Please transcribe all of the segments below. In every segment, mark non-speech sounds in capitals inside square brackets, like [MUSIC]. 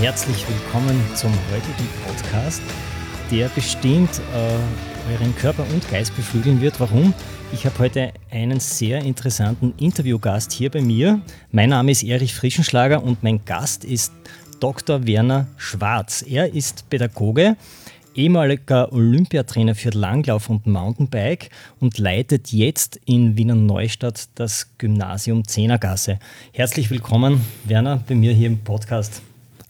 Herzlich willkommen zum heutigen Podcast, der bestimmt äh, euren Körper und Geist beflügeln wird. Warum? Ich habe heute einen sehr interessanten Interviewgast hier bei mir. Mein Name ist Erich Frischenschlager und mein Gast ist Dr. Werner Schwarz. Er ist Pädagoge ehemaliger Olympiatrainer für Langlauf und Mountainbike und leitet jetzt in Wiener Neustadt das Gymnasium Zehnergasse. Herzlich willkommen, Werner, bei mir hier im Podcast.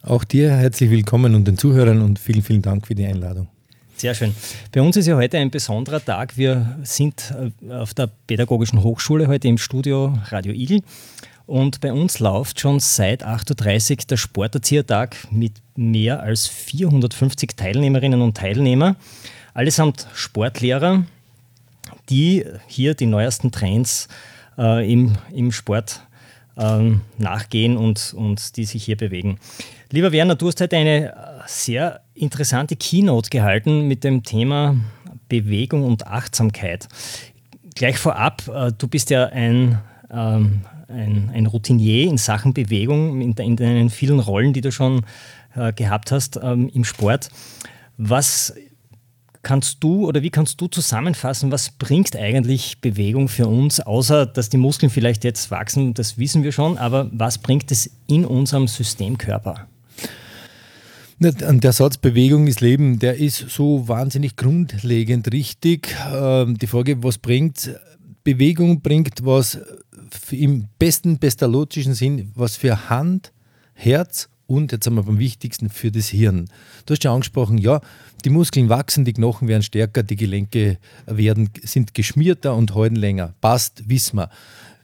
Auch dir herzlich willkommen und den Zuhörern und vielen, vielen Dank für die Einladung. Sehr schön. Bei uns ist ja heute ein besonderer Tag. Wir sind äh, auf der Pädagogischen Hochschule heute im Studio Radio Igel und bei uns läuft schon seit 8.30 Uhr der Sporterziehertag mit mehr als 450 Teilnehmerinnen und Teilnehmern. Allesamt Sportlehrer, die hier die neuesten Trends äh, im, im Sport äh, nachgehen und, und die sich hier bewegen. Lieber Werner, du hast heute eine sehr interessante Keynote gehalten mit dem Thema Bewegung und Achtsamkeit. Gleich vorab, äh, du bist ja ein ähm, ein, ein Routinier in Sachen Bewegung, in, in deinen vielen Rollen, die du schon äh, gehabt hast ähm, im Sport. Was kannst du oder wie kannst du zusammenfassen, was bringt eigentlich Bewegung für uns, außer dass die Muskeln vielleicht jetzt wachsen, das wissen wir schon, aber was bringt es in unserem Systemkörper? Der Satz Bewegung ist Leben, der ist so wahnsinnig grundlegend richtig. Ähm, die Frage, was bringt Bewegung, bringt was im besten pestalozischen Sinn, was für Hand, Herz und jetzt sind wir beim wichtigsten für das Hirn. Du hast ja angesprochen, ja, die Muskeln wachsen, die Knochen werden stärker, die Gelenke werden, sind geschmierter und halten länger. Passt, wissen wir.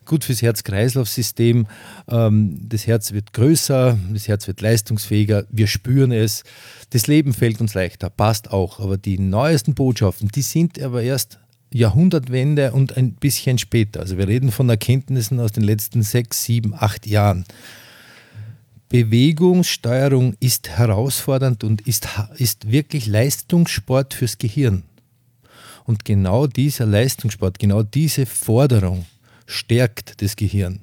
Gut fürs Herz-Kreislauf-System. Ähm, das Herz wird größer, das Herz wird leistungsfähiger, wir spüren es. Das Leben fällt uns leichter, passt auch. Aber die neuesten Botschaften, die sind aber erst Jahrhundertwende und ein bisschen später. Also wir reden von Erkenntnissen aus den letzten sechs, sieben, acht Jahren. Bewegungssteuerung ist herausfordernd und ist, ist wirklich Leistungssport fürs Gehirn. Und genau dieser Leistungssport, genau diese Forderung stärkt das Gehirn.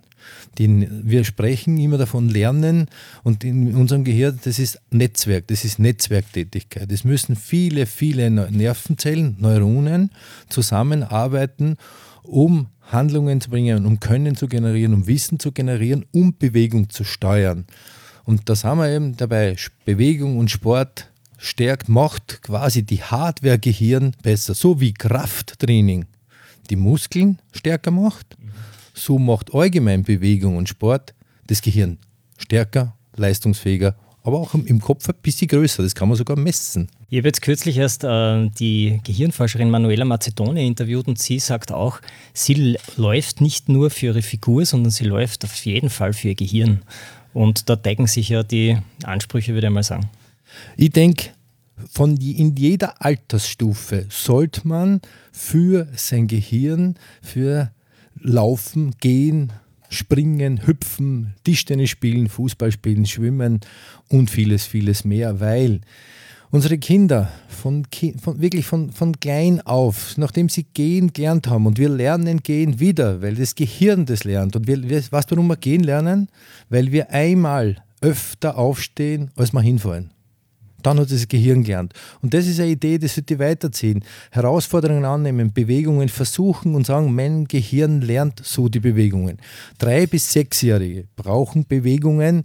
Den, wir sprechen immer davon Lernen und in unserem Gehirn, das ist Netzwerk, das ist Netzwerktätigkeit. Es müssen viele, viele Nervenzellen, Neuronen zusammenarbeiten, um Handlungen zu bringen, um Können zu generieren, um Wissen zu generieren, um Bewegung zu steuern. Und da sind wir eben dabei, Bewegung und Sport stärkt, macht quasi die Hardware-Gehirn besser, so wie Krafttraining die Muskeln stärker macht so macht allgemein Bewegung und Sport das Gehirn stärker, leistungsfähiger, aber auch im Kopf ein bisschen größer. Das kann man sogar messen. Ich habe jetzt kürzlich erst äh, die Gehirnforscherin Manuela Macedoni interviewt und sie sagt auch, sie läuft nicht nur für ihre Figur, sondern sie läuft auf jeden Fall für ihr Gehirn. Und da decken sich ja die Ansprüche, würde ich mal sagen. Ich denke, von in jeder Altersstufe sollte man für sein Gehirn, für Laufen, Gehen, Springen, Hüpfen, Tischtennis spielen, Fußball spielen, Schwimmen und vieles, vieles mehr, weil unsere Kinder von, von, wirklich von, von klein auf, nachdem sie gehen gelernt haben und wir lernen gehen wieder, weil das Gehirn das lernt und wir, weißt du, warum wir gehen lernen? Weil wir einmal öfter aufstehen, als wir hinfallen. Dann hat das Gehirn gelernt. Und das ist eine Idee, die weiterziehen. Herausforderungen annehmen, Bewegungen versuchen und sagen, mein Gehirn lernt so die Bewegungen. Drei- bis sechsjährige brauchen Bewegungen,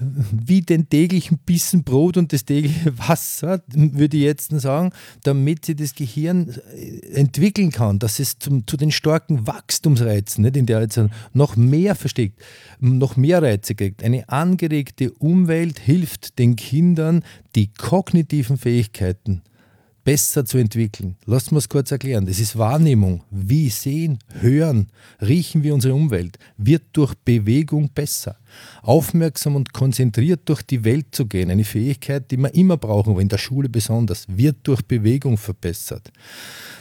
wie den täglichen Bissen Brot und das tägliche [LAUGHS] Wasser, würde ich jetzt sagen, damit sie das Gehirn äh, entwickeln kann, dass es zum, zu den starken Wachstumsreizen, nicht, in der jetzt noch mehr versteckt, noch mehr Reize kriegt. Eine angeregte Umwelt hilft den Kindern, die kognitiven Fähigkeiten besser zu entwickeln. Lasst uns kurz erklären. Das ist Wahrnehmung. Wie sehen, hören, riechen wir unsere Umwelt, wird durch Bewegung besser. Aufmerksam und konzentriert durch die Welt zu gehen, eine Fähigkeit, die wir immer brauchen, aber in der Schule besonders, wird durch Bewegung verbessert.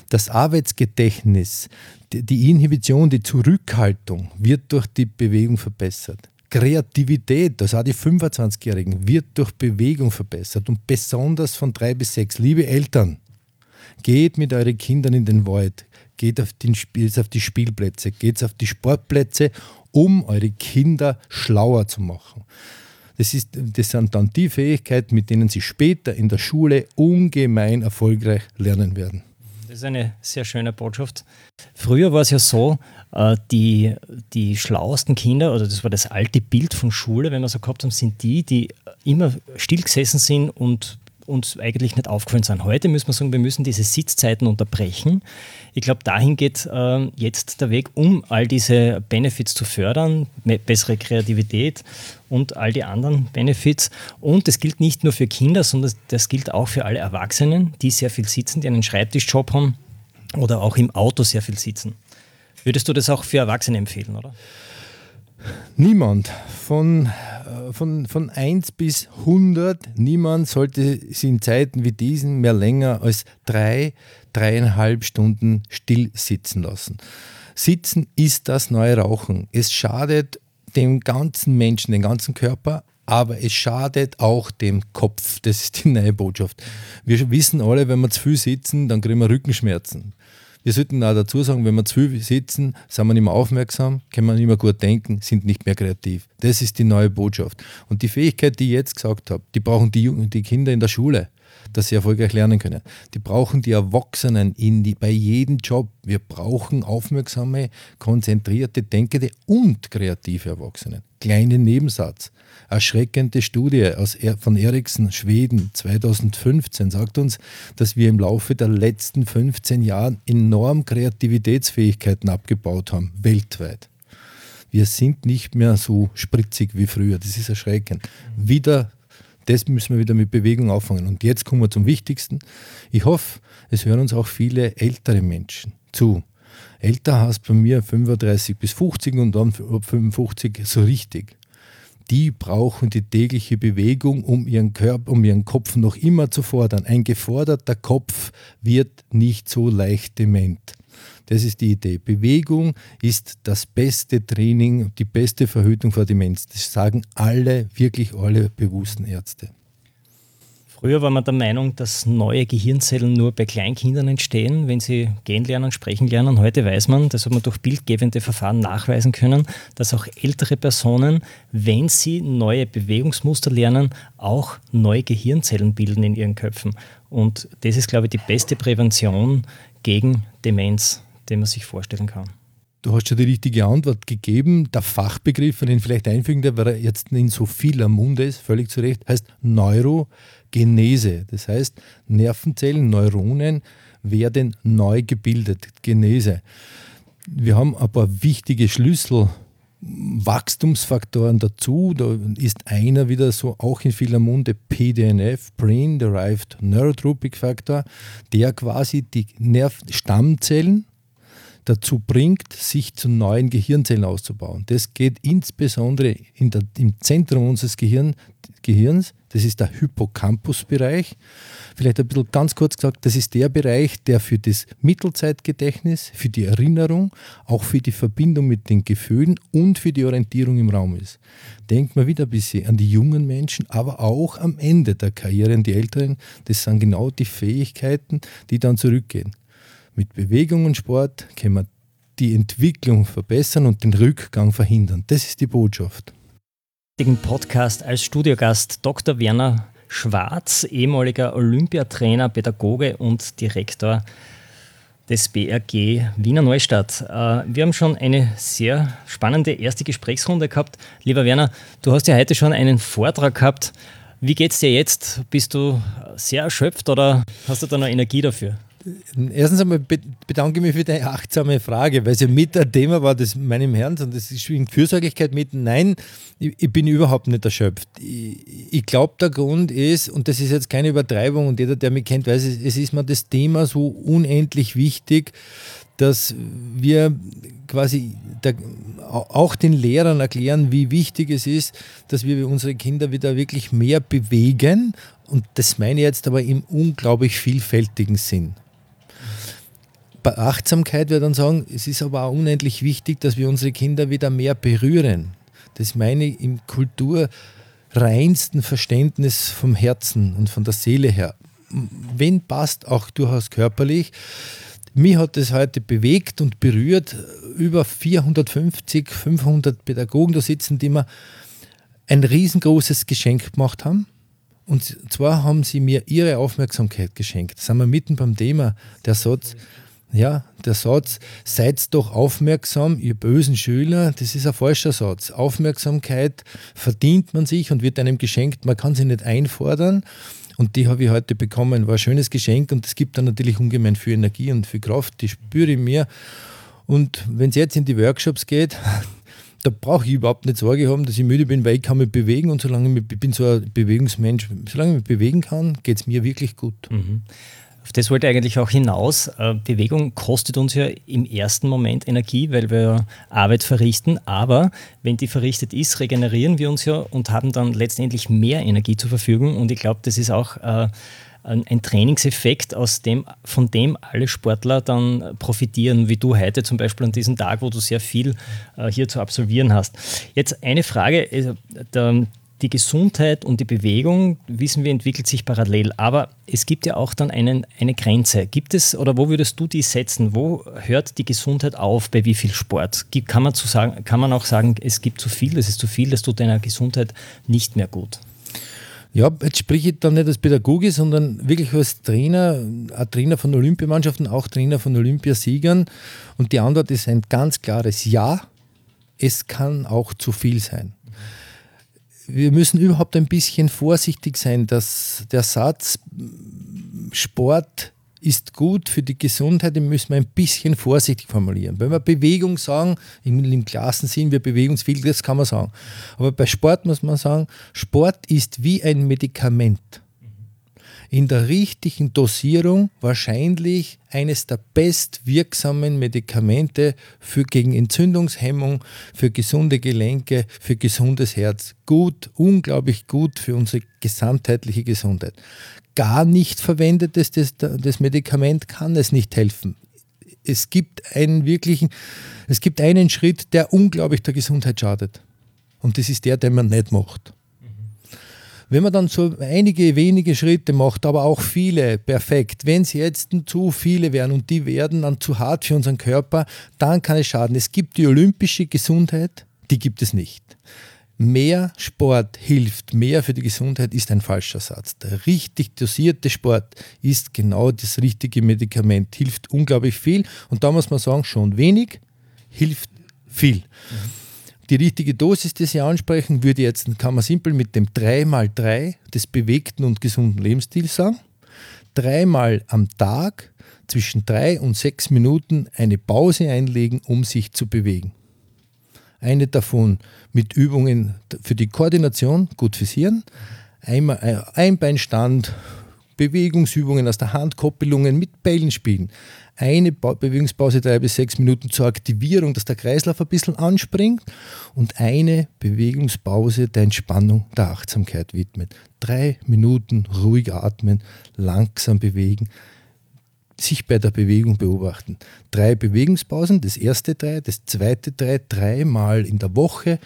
Das Arbeitsgedächtnis, die Inhibition, die Zurückhaltung wird durch die Bewegung verbessert. Kreativität, das auch die 25-Jährigen, wird durch Bewegung verbessert und besonders von drei bis sechs. Liebe Eltern, geht mit euren Kindern in den Wald, geht auf, den, auf die Spielplätze, geht auf die Sportplätze, um eure Kinder schlauer zu machen. Das, ist, das sind dann die Fähigkeiten, mit denen sie später in der Schule ungemein erfolgreich lernen werden. Das ist eine sehr schöne Botschaft. Früher war es ja so, die, die schlauesten Kinder, oder das war das alte Bild von Schule, wenn wir so gehabt haben, sind die, die immer still gesessen sind und uns eigentlich nicht aufgefallen sind. Heute müssen wir sagen, wir müssen diese Sitzzeiten unterbrechen. Ich glaube, dahin geht äh, jetzt der Weg, um all diese Benefits zu fördern, bessere Kreativität und all die anderen Benefits. Und das gilt nicht nur für Kinder, sondern das gilt auch für alle Erwachsenen, die sehr viel sitzen, die einen Schreibtischjob haben oder auch im Auto sehr viel sitzen. Würdest du das auch für Erwachsene empfehlen, oder? Niemand von, äh, von, von 1 bis 100, niemand sollte sie in Zeiten wie diesen mehr länger als drei, dreieinhalb Stunden still sitzen lassen. Sitzen ist das neue Rauchen. Es schadet dem ganzen Menschen, dem ganzen Körper, aber es schadet auch dem Kopf. Das ist die neue Botschaft. Wir wissen alle, wenn wir zu viel sitzen, dann kriegen wir Rückenschmerzen. Wir sollten auch dazu sagen, wenn wir zu viel sitzen, sind wir nicht mehr aufmerksam, können wir nicht mehr gut denken, sind nicht mehr kreativ. Das ist die neue Botschaft. Und die Fähigkeit, die ich jetzt gesagt habe, die brauchen die, die Kinder in der Schule, dass sie erfolgreich lernen können. Die brauchen die Erwachsenen in die, bei jedem Job. Wir brauchen aufmerksame, konzentrierte, denkende und kreative Erwachsene. Kleiner Nebensatz. Erschreckende Studie aus, von Ericsson, Schweden, 2015 sagt uns, dass wir im Laufe der letzten 15 Jahre enorm Kreativitätsfähigkeiten abgebaut haben, weltweit. Wir sind nicht mehr so spritzig wie früher. Das ist erschreckend. Wieder, das müssen wir wieder mit Bewegung auffangen. Und jetzt kommen wir zum Wichtigsten. Ich hoffe, es hören uns auch viele ältere Menschen zu. Älter heißt bei mir 35 bis 50 und dann ab 55 so richtig die brauchen die tägliche Bewegung, um ihren Körper, um ihren Kopf noch immer zu fordern. Ein geforderter Kopf wird nicht so leicht dement. Das ist die Idee. Bewegung ist das beste Training, die beste Verhütung vor Demenz. Das sagen alle, wirklich alle bewussten Ärzte. Früher war man der Meinung, dass neue Gehirnzellen nur bei Kleinkindern entstehen, wenn sie gehen lernen, sprechen lernen. Heute weiß man, das hat man durch bildgebende Verfahren nachweisen können, dass auch ältere Personen, wenn sie neue Bewegungsmuster lernen, auch neue Gehirnzellen bilden in ihren Köpfen. Und das ist, glaube ich, die beste Prävention gegen Demenz, die man sich vorstellen kann. Du hast schon die richtige Antwort gegeben. Der Fachbegriff, den vielleicht einfügen, der weil er jetzt in so vieler Munde ist, völlig zu Recht, heißt Neuro Genese. Das heißt, Nervenzellen, Neuronen werden neu gebildet. Genese. Wir haben ein paar wichtige Schlüsselwachstumsfaktoren dazu. Da ist einer wieder so auch in vieler Munde PDNF, Brain Derived Neurotropic Factor, der quasi die Nerv Stammzellen dazu bringt, sich zu neuen Gehirnzellen auszubauen. Das geht insbesondere der, im Zentrum unseres Gehirn, Gehirns, das ist der Hippocampus-Bereich. Vielleicht ein bisschen ganz kurz gesagt, das ist der Bereich, der für das Mittelzeitgedächtnis, für die Erinnerung, auch für die Verbindung mit den Gefühlen und für die Orientierung im Raum ist. Denkt mal wieder ein bisschen an die jungen Menschen, aber auch am Ende der Karriere, an die Älteren. Das sind genau die Fähigkeiten, die dann zurückgehen. Mit Bewegung und Sport können wir die Entwicklung verbessern und den Rückgang verhindern. Das ist die Botschaft. Podcast als Studiogast Dr. Werner Schwarz, ehemaliger Olympiatrainer, Pädagoge und Direktor des BRG Wiener Neustadt. Äh, wir haben schon eine sehr spannende erste Gesprächsrunde gehabt. Lieber Werner, du hast ja heute schon einen Vortrag gehabt. Wie geht es dir jetzt? Bist du sehr erschöpft oder hast du da noch Energie dafür? Erstens einmal bedanke ich mich für deine achtsame Frage, weil es ja mit ein Thema war, das meinem Herrn, und das ist in Fürsorglichkeit mit. Nein, ich, bin überhaupt nicht erschöpft. Ich, ich glaube, der Grund ist, und das ist jetzt keine Übertreibung, und jeder, der mich kennt, weiß, es ist mir das Thema so unendlich wichtig, dass wir quasi der, auch den Lehrern erklären, wie wichtig es ist, dass wir unsere Kinder wieder wirklich mehr bewegen. Und das meine ich jetzt aber im unglaublich vielfältigen Sinn. Bei Achtsamkeit würde dann sagen, es ist aber auch unendlich wichtig, dass wir unsere Kinder wieder mehr berühren. Das meine ich im kulturreinsten Verständnis vom Herzen und von der Seele her. Wenn passt, auch durchaus körperlich, mich hat das heute bewegt und berührt. Über 450, 500 Pädagogen da sitzen, die mir ein riesengroßes Geschenk gemacht haben. Und zwar haben sie mir ihre Aufmerksamkeit geschenkt. Da sind wir mitten beim Thema. Der Satz, ja, der Satz, seid doch aufmerksam, ihr bösen Schüler, das ist ein falscher Satz. Aufmerksamkeit verdient man sich und wird einem geschenkt, man kann sie nicht einfordern. Und die habe ich heute bekommen. War ein schönes Geschenk und es gibt dann natürlich ungemein viel Energie und viel Kraft, die spüre ich mir. Und wenn es jetzt in die Workshops geht, [LAUGHS] da brauche ich überhaupt nicht Sorge haben, dass ich müde bin, weil ich kann mich bewegen und solange ich, ich bin so ein Bewegungsmensch, solange ich mich bewegen kann, geht es mir wirklich gut. Mhm. Auf das wollte ich eigentlich auch hinaus. Äh, Bewegung kostet uns ja im ersten Moment Energie, weil wir Arbeit verrichten. Aber wenn die verrichtet ist, regenerieren wir uns ja und haben dann letztendlich mehr Energie zur Verfügung. Und ich glaube, das ist auch äh, ein Trainingseffekt, aus dem, von dem alle Sportler dann profitieren, wie du heute zum Beispiel an diesem Tag, wo du sehr viel äh, hier zu absolvieren hast. Jetzt eine Frage, der, die Gesundheit und die Bewegung, wissen wir, entwickelt sich parallel. Aber es gibt ja auch dann einen, eine Grenze. Gibt es oder wo würdest du die setzen? Wo hört die Gesundheit auf? Bei wie viel Sport? Kann, man zu sagen, kann man auch sagen, es gibt zu viel, das ist zu viel, das tut deiner Gesundheit nicht mehr gut? Ja, jetzt spreche ich dann nicht als Pädagoge, sondern wirklich als Trainer, ein Trainer von Olympiamannschaften, auch Trainer von Olympiasiegern. Und die Antwort ist ein ganz klares Ja. Es kann auch zu viel sein wir müssen überhaupt ein bisschen vorsichtig sein, dass der Satz Sport ist gut für die Gesundheit, den müssen wir ein bisschen vorsichtig formulieren. Wenn wir Bewegung sagen, im, im Klassensinn, wir bewegungsfähig, das kann man sagen. Aber bei Sport muss man sagen, Sport ist wie ein Medikament in der richtigen Dosierung wahrscheinlich eines der bestwirksamen Medikamente für gegen Entzündungshemmung, für gesunde Gelenke, für gesundes Herz. Gut, unglaublich gut für unsere gesamtheitliche Gesundheit. Gar nicht verwendetes das, das Medikament kann es nicht helfen. Es gibt einen wirklichen, es gibt einen Schritt, der unglaublich der Gesundheit schadet. Und das ist der, den man nicht macht. Wenn man dann so einige wenige Schritte macht, aber auch viele, perfekt. Wenn es jetzt zu viele werden und die werden dann zu hart für unseren Körper, dann kann es schaden. Es gibt die olympische Gesundheit, die gibt es nicht. Mehr Sport hilft mehr für die Gesundheit, ist ein falscher Satz. Der richtig dosierte Sport ist genau das richtige Medikament, hilft unglaublich viel. Und da muss man sagen, schon wenig hilft viel. Mhm. Die richtige Dosis, die Sie ansprechen, würde jetzt, kann man simpel mit dem 3x3 des bewegten und gesunden Lebensstils sagen. Dreimal am Tag zwischen drei und sechs Minuten eine Pause einlegen, um sich zu bewegen. Eine davon mit Übungen für die Koordination, gut fürs Hirn. Einmal äh, Einbeinstand, Bewegungsübungen aus der Hand, Koppelungen mit Bällen spielen eine Bewegungspause drei bis sechs Minuten zur Aktivierung, dass der Kreislauf ein bisschen anspringt und eine Bewegungspause der Entspannung, der Achtsamkeit widmet. Drei Minuten ruhig atmen, langsam bewegen, sich bei der Bewegung beobachten. Drei Bewegungspausen, das erste drei, das zweite drei, dreimal in der Woche,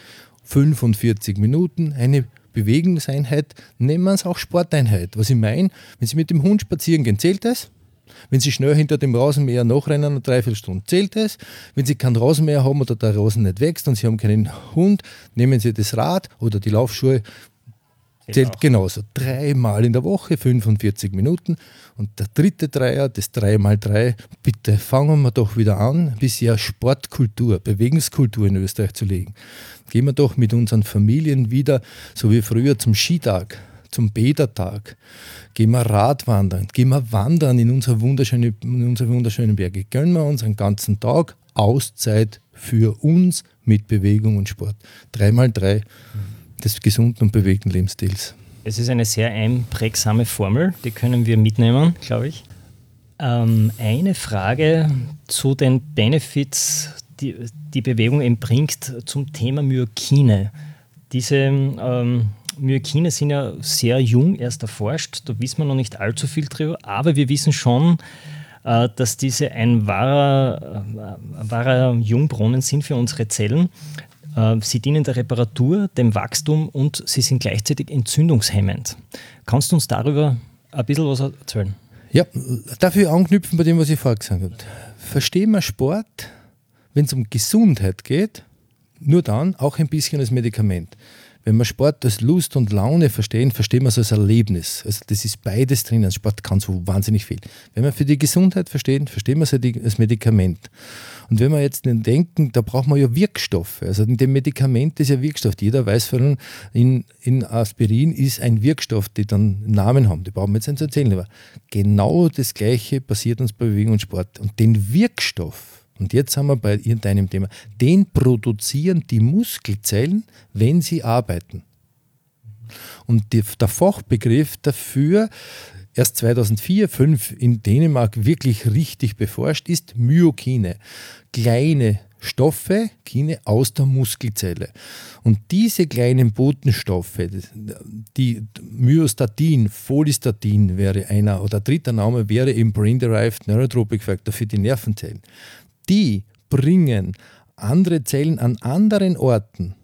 45 Minuten, eine Bewegungseinheit, nennen wir es auch Sporteinheit. Was ich meine, wenn Sie mit dem Hund spazieren gehen, zählt das? Wenn Sie schnell hinter dem Rasenmäher nachrennen, eine Dreiviertelstunde zählt es. Wenn Sie keinen Rasenmäher haben oder der Rasen nicht wächst und Sie haben keinen Hund, nehmen Sie das Rad oder die Laufschuhe. Zählt genauso. Dreimal in der Woche, 45 Minuten. Und der dritte Dreier, das 3x3, bitte fangen wir doch wieder an, bisschen Sportkultur, Bewegungskultur in Österreich zu legen. Gehen wir doch mit unseren Familien wieder, so wie früher, zum Skitag zum Bädertag, gehen wir Radwandern, gehen wir wandern in unsere wunderschönen, in unsere Berge. Gönnen wir uns einen ganzen Tag Auszeit für uns mit Bewegung und Sport. Dreimal drei des gesunden und bewegten Lebensstils. Es ist eine sehr einprägsame Formel, die können wir mitnehmen, glaube ich. Ähm, eine Frage zu den Benefits, die die Bewegung eben bringt zum Thema Myokine. Diese ähm, Myokine sind ja sehr jung erst erforscht, da wissen wir noch nicht allzu viel drüber, aber wir wissen schon, äh, dass diese ein wahrer, äh, wahrer Jungbrunnen sind für unsere Zellen. Äh, sie dienen der Reparatur, dem Wachstum und sie sind gleichzeitig entzündungshemmend. Kannst du uns darüber ein bisschen was erzählen? Ja, dafür anknüpfen bei dem, was ich vorher gesagt habe. Verstehen wir Sport, wenn es um Gesundheit geht, nur dann auch ein bisschen als Medikament. Wenn wir Sport als Lust und Laune verstehen, verstehen wir es als Erlebnis. Also das ist beides drin. Also Sport kann so wahnsinnig viel. Wenn wir für die Gesundheit verstehen, verstehen wir es als Medikament. Und wenn wir jetzt denken, da braucht man ja Wirkstoffe. Also in dem Medikament ist ja Wirkstoff. Jeder weiß von in, in Aspirin ist ein Wirkstoff, die dann Namen haben. Die brauchen wir jetzt nicht zu erzählen. Aber genau das Gleiche passiert uns bei Bewegung und Sport. Und den Wirkstoff, und jetzt sind wir bei deinem Thema. Den produzieren die Muskelzellen, wenn sie arbeiten. Und die, der Fachbegriff dafür, erst 2004, 2005 in Dänemark wirklich richtig beforscht, ist Myokine. Kleine Stoffe, Kine aus der Muskelzelle. Und diese kleinen Botenstoffe, die Myostatin, Folistatin wäre einer, oder dritter Name wäre eben Brain-Derived Neurotropic Factor für die Nervenzellen die bringen andere Zellen an anderen Orten.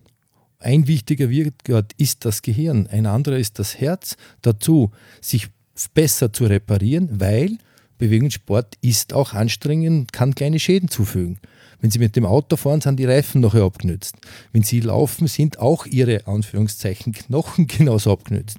Ein wichtiger Wirkort ist das Gehirn, ein anderer ist das Herz, dazu sich besser zu reparieren, weil Bewegungssport ist auch anstrengend, kann kleine Schäden zufügen. Wenn Sie mit dem Auto fahren, sind die Reifen noch abgenützt. Wenn Sie laufen, sind auch Ihre Anführungszeichen Knochen [LAUGHS] genauso abgenützt.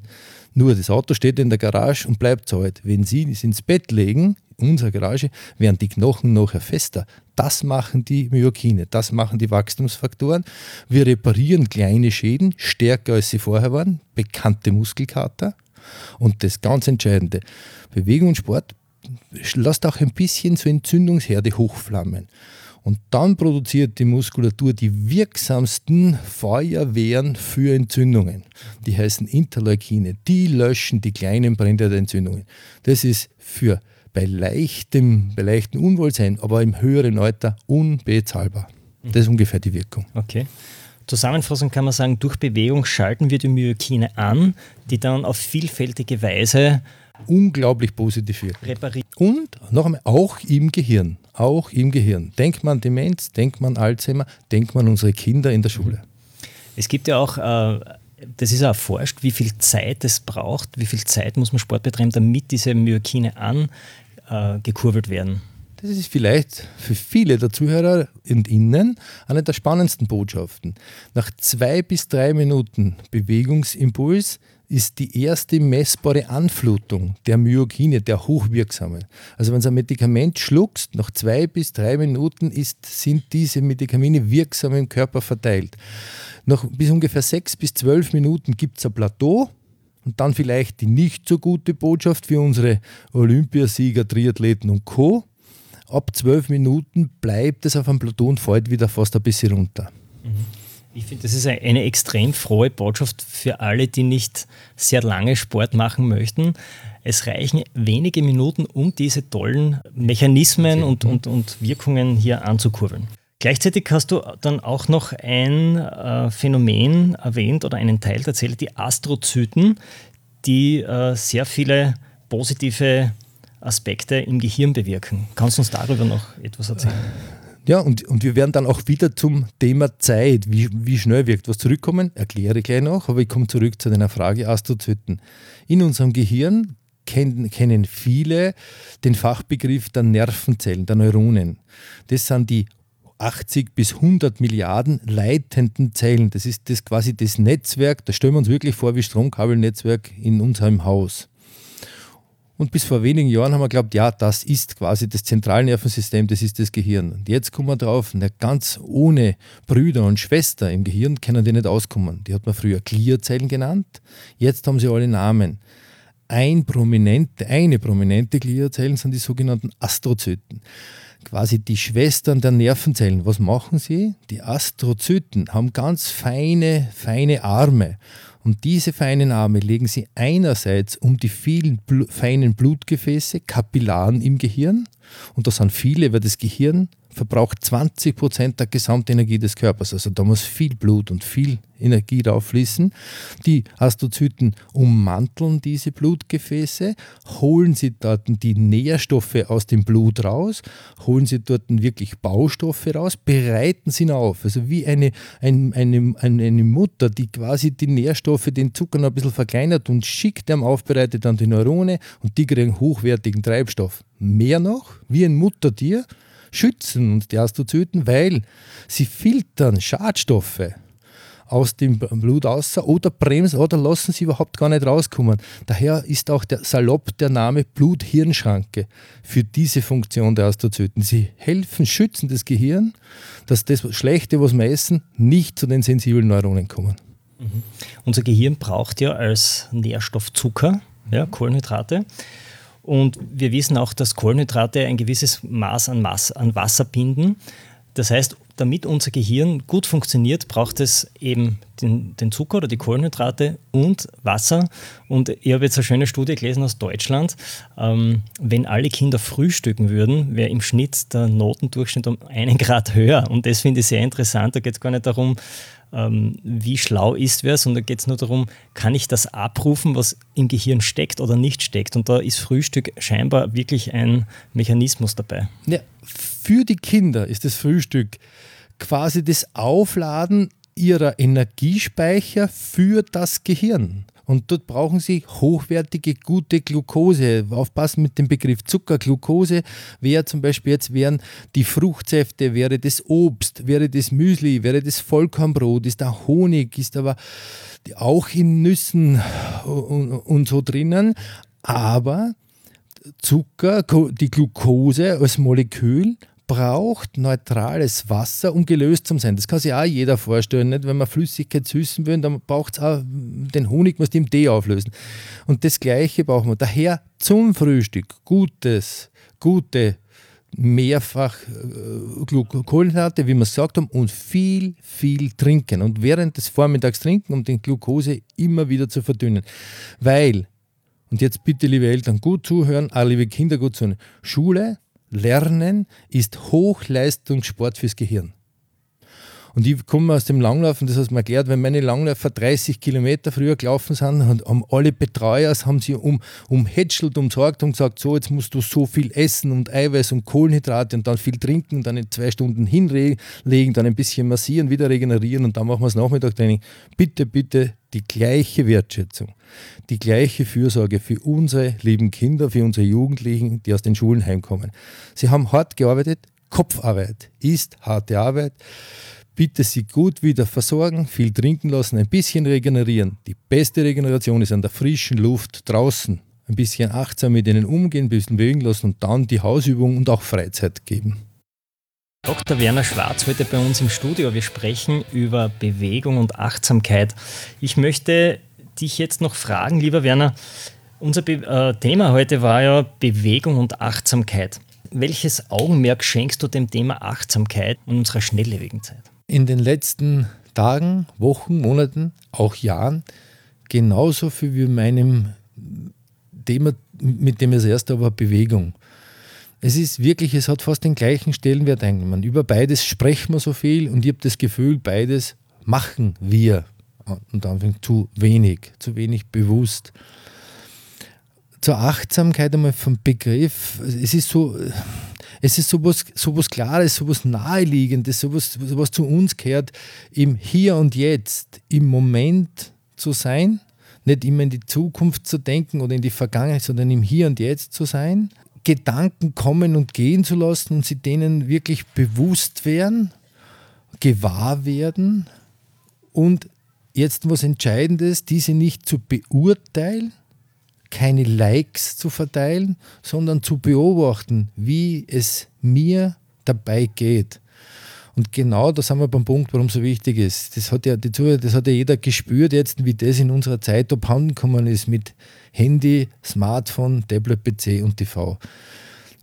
Nur das Auto steht in der Garage und bleibt so alt. Wenn Sie es ins Bett legen, unserer Garage, werden die Knochen nachher fester. Das machen die Myokine, das machen die Wachstumsfaktoren. Wir reparieren kleine Schäden stärker als sie vorher waren, bekannte Muskelkater. Und das ganz Entscheidende, Bewegung und Sport lasst auch ein bisschen so Entzündungsherde hochflammen. Und dann produziert die Muskulatur die wirksamsten Feuerwehren für Entzündungen. Die heißen Interleukine. Die löschen die kleinen Brände der Entzündungen. Das ist für bei leichtem, bei leichtem Unwohlsein, aber im höheren Alter unbezahlbar. Das ist ungefähr die Wirkung. Okay. Zusammenfassend kann man sagen, durch Bewegung schalten wir die Myokine an, die dann auf vielfältige Weise unglaublich positiv wirken. Reparieren. Und noch einmal, auch im Gehirn. Auch im Gehirn. Denkt man Demenz, denkt man Alzheimer, denkt man unsere Kinder in der Schule. Es gibt ja auch, äh, das ist auch erforscht, wie viel Zeit es braucht, wie viel Zeit muss man Sport betreiben, damit diese Myokine angekurbelt äh, werden. Das ist vielleicht für viele der Zuhörer und Innen eine der spannendsten Botschaften. Nach zwei bis drei Minuten Bewegungsimpuls ist die erste messbare Anflutung der Myokine, der hochwirksamen. Also wenn du ein Medikament schluckst, nach zwei bis drei Minuten ist, sind diese Medikamente wirksam im Körper verteilt. Nach bis ungefähr sechs bis zwölf Minuten gibt es ein Plateau und dann vielleicht die nicht so gute Botschaft für unsere Olympiasieger, Triathleten und Co. Ab zwölf Minuten bleibt es auf einem Plateau und fällt wieder fast ein bisschen runter. Mhm. Ich finde, das ist eine extrem frohe Botschaft für alle, die nicht sehr lange Sport machen möchten. Es reichen wenige Minuten, um diese tollen Mechanismen und, und, und Wirkungen hier anzukurbeln. Gleichzeitig hast du dann auch noch ein äh, Phänomen erwähnt oder einen Teil erzählt, die Astrozyten, die äh, sehr viele positive Aspekte im Gehirn bewirken. Kannst du uns darüber noch etwas erzählen? Ja, und, und wir werden dann auch wieder zum Thema Zeit, wie, wie schnell wirkt was zurückkommen, erkläre ich gleich noch, aber ich komme zurück zu deiner Frage Astrozyten. In unserem Gehirn kennen, kennen viele den Fachbegriff der Nervenzellen, der Neuronen. Das sind die 80 bis 100 Milliarden leitenden Zellen. Das ist das quasi das Netzwerk, da stellen wir uns wirklich vor wie Stromkabelnetzwerk in unserem Haus. Und bis vor wenigen Jahren haben wir geglaubt, ja, das ist quasi das Zentralnervensystem, das ist das Gehirn. Und jetzt kommen wir drauf, nicht ganz ohne Brüder und Schwester im Gehirn können die nicht auskommen. Die hat man früher Gliazellen genannt, jetzt haben sie alle Namen. Ein prominente, eine prominente Gliazellen sind die sogenannten Astrozyten quasi die Schwestern der Nervenzellen. Was machen sie? Die Astrozyten haben ganz feine, feine Arme. Und diese feinen Arme legen sie einerseits um die vielen Bl feinen Blutgefäße, Kapillaren im Gehirn. Und das sind viele, weil das Gehirn verbraucht 20 Prozent der Gesamtenergie des Körpers. Also da muss viel Blut und viel Energie rauffließen. Die Astrozyten ummanteln diese Blutgefäße, holen sie dort die Nährstoffe aus dem Blut raus, holen sie dort wirklich Baustoffe raus, bereiten sie auf. Also wie eine, ein, eine, eine Mutter, die quasi die Nährstoffe, den Zucker noch ein bisschen verkleinert und schickt dem aufbereitet an die Neurone und die kriegen hochwertigen Treibstoff. Mehr noch, wie ein Muttertier, schützen uns die Astrozyten, weil sie filtern Schadstoffe aus dem Blut raus oder bremsen oder lassen sie überhaupt gar nicht rauskommen. Daher ist auch der salopp der Name Blut-Hirn-Schranke für diese Funktion der Astrozyten. Sie helfen, schützen das Gehirn, dass das Schlechte, was wir essen, nicht zu den sensiblen Neuronen kommen. Mhm. Unser Gehirn braucht ja als Nährstoff Zucker, ja, Kohlenhydrate. Und wir wissen auch, dass Kohlenhydrate ein gewisses Maß an, Mass, an Wasser binden. Das heißt, damit unser Gehirn gut funktioniert, braucht es eben den, den, Zucker oder die Kohlenhydrate und Wasser. Und ich habe jetzt eine schöne Studie gelesen aus Deutschland. Ähm, wenn alle Kinder frühstücken würden, wäre im Schnitt der Notendurchschnitt um einen Grad höher. Und das finde ich sehr interessant. Da geht es gar nicht darum, ähm, wie schlau ist wer, sondern geht es nur darum, kann ich das abrufen, was im Gehirn steckt oder nicht steckt. Und da ist Frühstück scheinbar wirklich ein Mechanismus dabei. Ja, für die Kinder ist das Frühstück quasi das Aufladen ihrer Energiespeicher für das Gehirn. Und dort brauchen Sie hochwertige, gute Glucose. Aufpassen mit dem Begriff Zucker. Glucose wäre zum Beispiel jetzt wären die Fruchtsäfte, wäre das Obst, wäre das Müsli, wäre das Vollkornbrot, ist da Honig, ist aber auch in Nüssen und, und so drinnen. Aber Zucker, die Glucose als Molekül braucht neutrales Wasser, um gelöst zu sein. Das kann sich auch jeder vorstellen. Nicht? Wenn man Flüssigkeit süßen will, dann braucht es auch den Honig, muss im Tee auflösen. Und das Gleiche brauchen wir. Daher zum Frühstück gutes, gute mehrfach äh, Kohlenhydrate, wie wir es gesagt haben, und viel, viel trinken. Und während des Vormittags trinken, um den Glucose immer wieder zu verdünnen. Weil, und jetzt bitte liebe Eltern gut zuhören, auch liebe Kinder gut zuhören, Schule Lernen ist Hochleistungssport fürs Gehirn. Und ich komme aus dem Langlaufen, das hast du mir erklärt, wenn meine Langläufer 30 Kilometer früher gelaufen sind, und haben alle Betreuer haben sie um, umhätschelt, umsorgt und gesagt, so, jetzt musst du so viel essen und Eiweiß und Kohlenhydrate und dann viel trinken und dann in zwei Stunden hinlegen, dann ein bisschen massieren, wieder regenerieren und dann machen wir das Nachmittagtraining. Bitte, bitte die gleiche Wertschätzung, die gleiche Fürsorge für unsere lieben Kinder, für unsere Jugendlichen, die aus den Schulen heimkommen. Sie haben hart gearbeitet, Kopfarbeit ist harte Arbeit. Bitte sie gut wieder versorgen, viel trinken lassen, ein bisschen regenerieren. Die beste Regeneration ist an der frischen Luft draußen. Ein bisschen achtsam mit ihnen umgehen, ein bisschen bewegen lassen und dann die Hausübung und auch Freizeit geben. Dr. Werner Schwarz heute bei uns im Studio. Wir sprechen über Bewegung und Achtsamkeit. Ich möchte dich jetzt noch fragen, lieber Werner. Unser Be äh, Thema heute war ja Bewegung und Achtsamkeit. Welches Augenmerk schenkst du dem Thema Achtsamkeit in unserer schnelllebigen Zeit? In den letzten Tagen, Wochen, Monaten, auch Jahren, genauso viel wie meinem Thema, mit dem es erst war, Bewegung. Es ist wirklich, es hat fast den gleichen Stellenwert eingenommen. Über beides sprechen wir so viel und ich habe das Gefühl, beides machen wir. Und dann zu wenig, zu wenig bewusst. Zur Achtsamkeit einmal vom Begriff, es ist so, es ist sowas, sowas Klares, sowas Naheliegendes, sowas, was zu uns gehört, im Hier und Jetzt, im Moment zu sein, nicht immer in die Zukunft zu denken oder in die Vergangenheit, sondern im Hier und Jetzt zu sein Gedanken kommen und gehen zu lassen und sie denen wirklich bewusst werden, gewahr werden und jetzt was Entscheidendes, diese nicht zu beurteilen, keine Likes zu verteilen, sondern zu beobachten, wie es mir dabei geht. Und genau da sind wir beim Punkt, warum es so wichtig ist. Das hat ja, das hat ja jeder gespürt jetzt, wie das in unserer Zeit abhanden gekommen ist mit Handy, Smartphone, Tablet, PC und TV.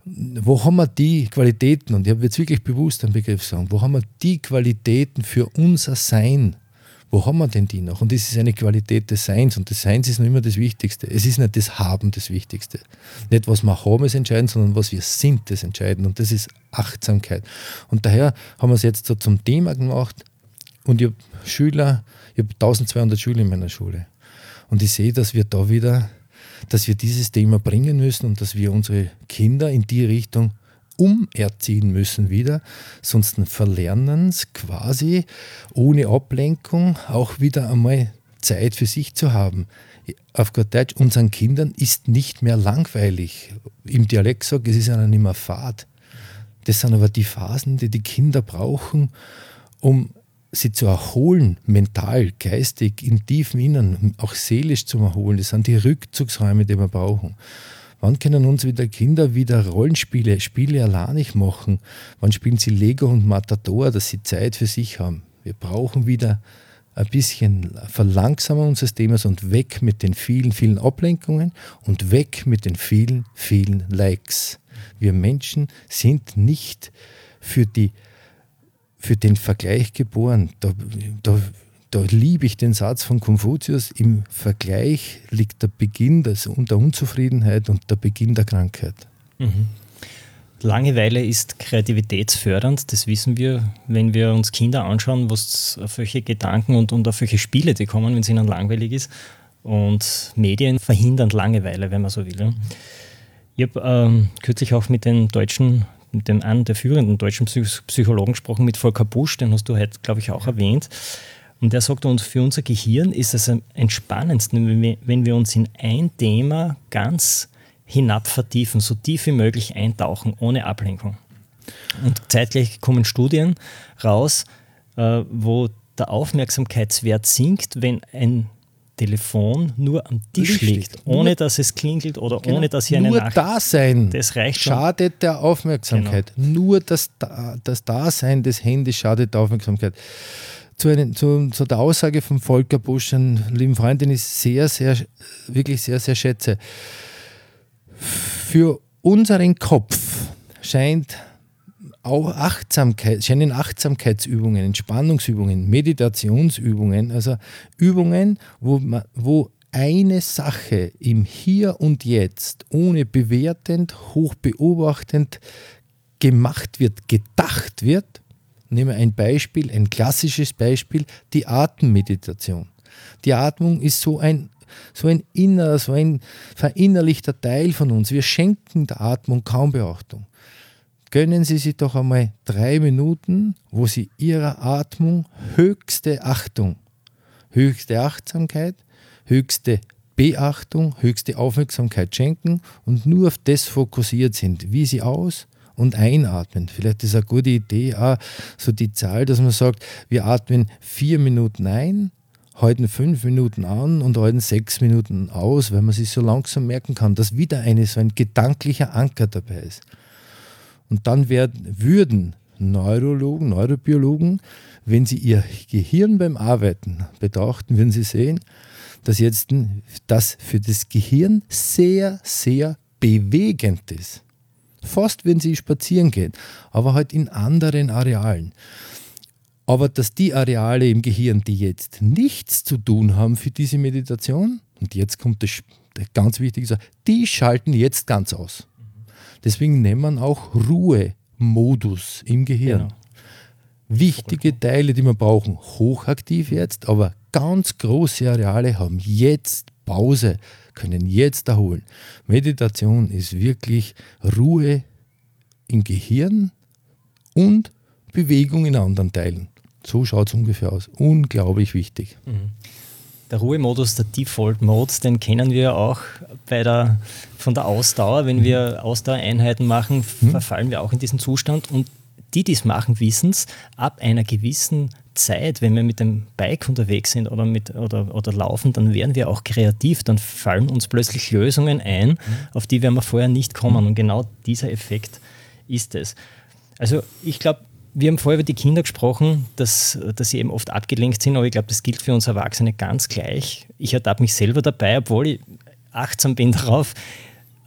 Wo haben wir die Qualitäten, und ich habe jetzt wirklich bewusst einen Begriff sagen, wo haben wir die Qualitäten für unser Sein wo haben wir denn die noch? Und das ist eine Qualität des Seins und das Seins ist noch immer das Wichtigste. Es ist nicht das Haben das Wichtigste. Nicht, was wir haben, ist entscheidend, sondern was wir sind, das entscheidend. Und das ist Achtsamkeit. Und daher haben wir es jetzt so zum Thema gemacht. Und ich habe Schüler, ich habe 1200 Schüler in meiner Schule. Und ich sehe, dass wir da wieder, dass wir dieses Thema bringen müssen und dass wir unsere Kinder in die Richtung umerziehen müssen wieder, sonst verlernen es quasi ohne Ablenkung auch wieder einmal Zeit für sich zu haben. Auf Gott Deutsch, unseren Kindern ist nicht mehr langweilig. Im Dialekt sagt es ist ihnen nicht mehr Fahrt. Das sind aber die Phasen, die die Kinder brauchen, um sie zu erholen, mental, geistig, im tiefen Innern, auch seelisch zu erholen. Das sind die Rückzugsräume, die wir brauchen. Wann können uns wieder Kinder wieder Rollenspiele, Spiele alleinig machen? Wann spielen sie Lego und Matador, dass sie Zeit für sich haben? Wir brauchen wieder ein bisschen Verlangsamung unseres Themas und weg mit den vielen, vielen Ablenkungen und weg mit den vielen, vielen Likes. Wir Menschen sind nicht für, die, für den Vergleich geboren. Da, da da liebe ich den Satz von Konfuzius, im Vergleich liegt der Beginn der Unzufriedenheit und der Beginn der Krankheit. Mhm. Langeweile ist kreativitätsfördernd, das wissen wir, wenn wir uns Kinder anschauen, was auf welche Gedanken und, und auf welche Spiele die kommen, wenn es ihnen langweilig ist. Und Medien verhindern Langeweile, wenn man so will. Ich habe ähm, kürzlich auch mit den deutschen, mit dem einen der führenden deutschen Psychologen gesprochen, mit Volker Busch, den hast du heute, glaube ich, auch erwähnt. Und er sagt uns, für unser Gehirn ist es am entspannendsten, wenn wir, uns in ein Thema ganz hinab vertiefen, so tief wie möglich eintauchen, ohne Ablenkung. Und zeitgleich kommen Studien raus, äh, wo der Aufmerksamkeitswert sinkt, wenn ein Telefon nur am Tisch liegt, liegt, ohne nur, dass es klingelt oder genau, ohne dass hier eine nur Nachricht... Nur Dasein das reicht schadet schon. der Aufmerksamkeit. Genau. Nur das, das Dasein des Handys schadet der Aufmerksamkeit zu, einen, zu, zu, der Aussage von Volker Busch, einen lieben Freund, den ich sehr, sehr, wirklich sehr, sehr schätze. Für unseren Kopf scheint auch Achtsamkeit, scheinen Achtsamkeitsübungen, Entspannungsübungen, Meditationsübungen, also Übungen, wo, wo eine Sache im Hier und Jetzt ohne bewertend, hoch beobachtend gemacht wird, gedacht wird, Nehmen wir ein Beispiel, ein klassisches Beispiel, die Atemmeditation. Die Atmung ist so ein, so ein innerer, so ein verinnerlichter Teil von uns. Wir schenken der Atmung kaum Beachtung. Gönnen Sie sich doch einmal drei Minuten, wo Sie Ihrer Atmung höchste Achtung, höchste Achtsamkeit, höchste Beachtung, höchste Aufmerksamkeit schenken und nur auf das fokussiert sind, wie Sie aus, und einatmen. Vielleicht ist eine gute Idee auch so die Zahl, dass man sagt, wir atmen vier Minuten ein, halten fünf Minuten an und halten sechs Minuten aus, weil man sich so langsam merken kann, dass wieder eine, so ein gedanklicher Anker dabei ist. Und dann werden, würden Neurologen, Neurobiologen, wenn sie ihr Gehirn beim Arbeiten betrachten, würden sie sehen, dass jetzt das für das Gehirn sehr, sehr bewegend ist. Fast wenn sie spazieren gehen, aber halt in anderen Arealen. Aber dass die Areale im Gehirn, die jetzt nichts zu tun haben für diese Meditation, und jetzt kommt das, ganz wichtige, die schalten jetzt ganz aus. Deswegen nennt man auch Ruhemodus im Gehirn. Genau. Wichtige Teile, die wir brauchen, hochaktiv jetzt, aber ganz große Areale haben jetzt Pause können jetzt erholen. Meditation ist wirklich Ruhe im Gehirn und Bewegung in anderen Teilen. So schaut es ungefähr aus. Unglaublich wichtig. Mhm. Der Ruhemodus, der Default Mode, den kennen wir auch bei der, von der Ausdauer. Wenn wir Ausdauereinheiten machen, mhm. verfallen wir auch in diesen Zustand. Und die, die es machen, wissen es, ab einer gewissen Zeit, wenn wir mit dem Bike unterwegs sind oder, mit, oder, oder laufen, dann werden wir auch kreativ, dann fallen uns plötzlich Lösungen ein, auf die wir vorher nicht kommen. Und genau dieser Effekt ist es. Also ich glaube, wir haben vorher über die Kinder gesprochen, dass, dass sie eben oft abgelenkt sind, aber ich glaube, das gilt für uns Erwachsene ganz gleich. Ich ertappe mich selber dabei, obwohl ich achtsam bin [LAUGHS] darauf,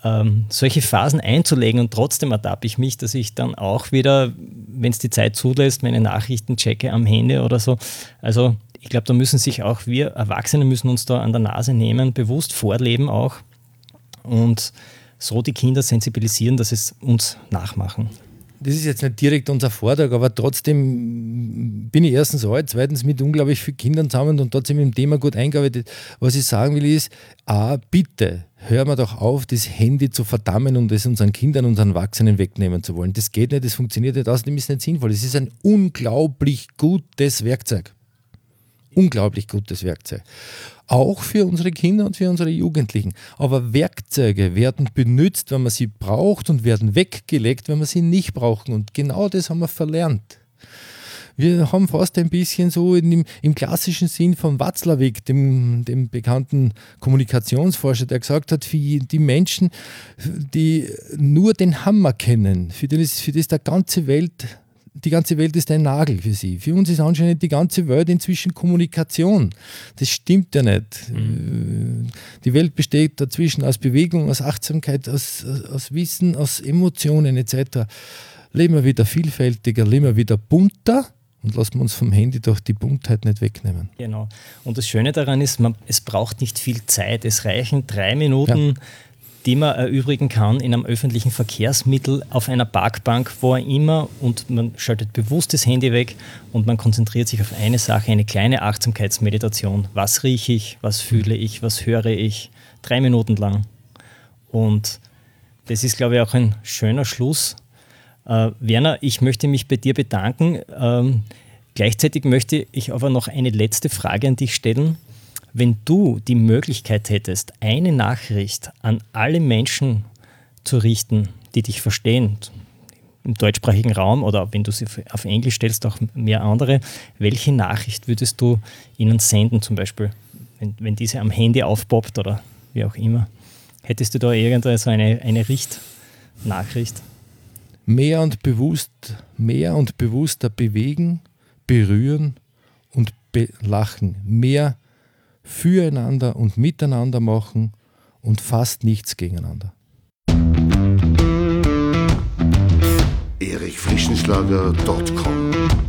ähm, solche Phasen einzulegen und trotzdem ertappe ich mich, dass ich dann auch wieder, wenn es die Zeit zulässt, meine Nachrichten checke am Handy oder so. Also ich glaube, da müssen sich auch wir Erwachsene müssen uns da an der Nase nehmen, bewusst vorleben auch und so die Kinder sensibilisieren, dass es uns nachmachen das ist jetzt nicht direkt unser Vortrag, aber trotzdem bin ich erstens alt, zweitens mit unglaublich vielen Kindern zusammen und trotzdem im Thema gut eingearbeitet. Was ich sagen will ist, A, bitte, hören wir doch auf, das Handy zu verdammen und es unseren Kindern, unseren Erwachsenen wegnehmen zu wollen. Das geht nicht, das funktioniert nicht, außerdem ist es nicht sinnvoll. Es ist ein unglaublich gutes Werkzeug. Unglaublich gutes Werkzeug auch für unsere Kinder und für unsere Jugendlichen. Aber Werkzeuge werden benutzt, wenn man sie braucht und werden weggelegt, wenn wir sie nicht brauchen. Und genau das haben wir verlernt. Wir haben fast ein bisschen so dem, im klassischen Sinn von Watzlawick, dem, dem bekannten Kommunikationsforscher, der gesagt hat, für die Menschen, die nur den Hammer kennen, für das, für das der ganze Welt die ganze Welt ist ein Nagel für sie. Für uns ist anscheinend die ganze Welt inzwischen Kommunikation. Das stimmt ja nicht. Mhm. Die Welt besteht dazwischen aus Bewegung, aus Achtsamkeit, aus, aus Wissen, aus Emotionen etc. Leben wir wieder vielfältiger, leben wir wieder bunter und lassen wir uns vom Handy doch die Buntheit nicht wegnehmen. Genau. Und das Schöne daran ist, man, es braucht nicht viel Zeit. Es reichen drei Minuten. Ja die man erübrigen kann in einem öffentlichen Verkehrsmittel auf einer Parkbank, wo er immer und man schaltet bewusst das Handy weg und man konzentriert sich auf eine Sache, eine kleine Achtsamkeitsmeditation. Was rieche ich, was fühle ich, was höre ich, drei Minuten lang. Und das ist, glaube ich, auch ein schöner Schluss. Äh, Werner, ich möchte mich bei dir bedanken. Ähm, gleichzeitig möchte ich aber noch eine letzte Frage an dich stellen. Wenn du die Möglichkeit hättest, eine Nachricht an alle Menschen zu richten, die dich verstehen, im deutschsprachigen Raum oder wenn du sie auf Englisch stellst, auch mehr andere, welche Nachricht würdest du ihnen senden, zum Beispiel, wenn, wenn diese am Handy aufpoppt oder wie auch immer? Hättest du da irgendeine so eine, eine Richtnachricht? Mehr und bewusst, mehr und bewusster bewegen, berühren und lachen. Mehr füreinander und miteinander machen und fast nichts gegeneinander. erichfrischenschlager.com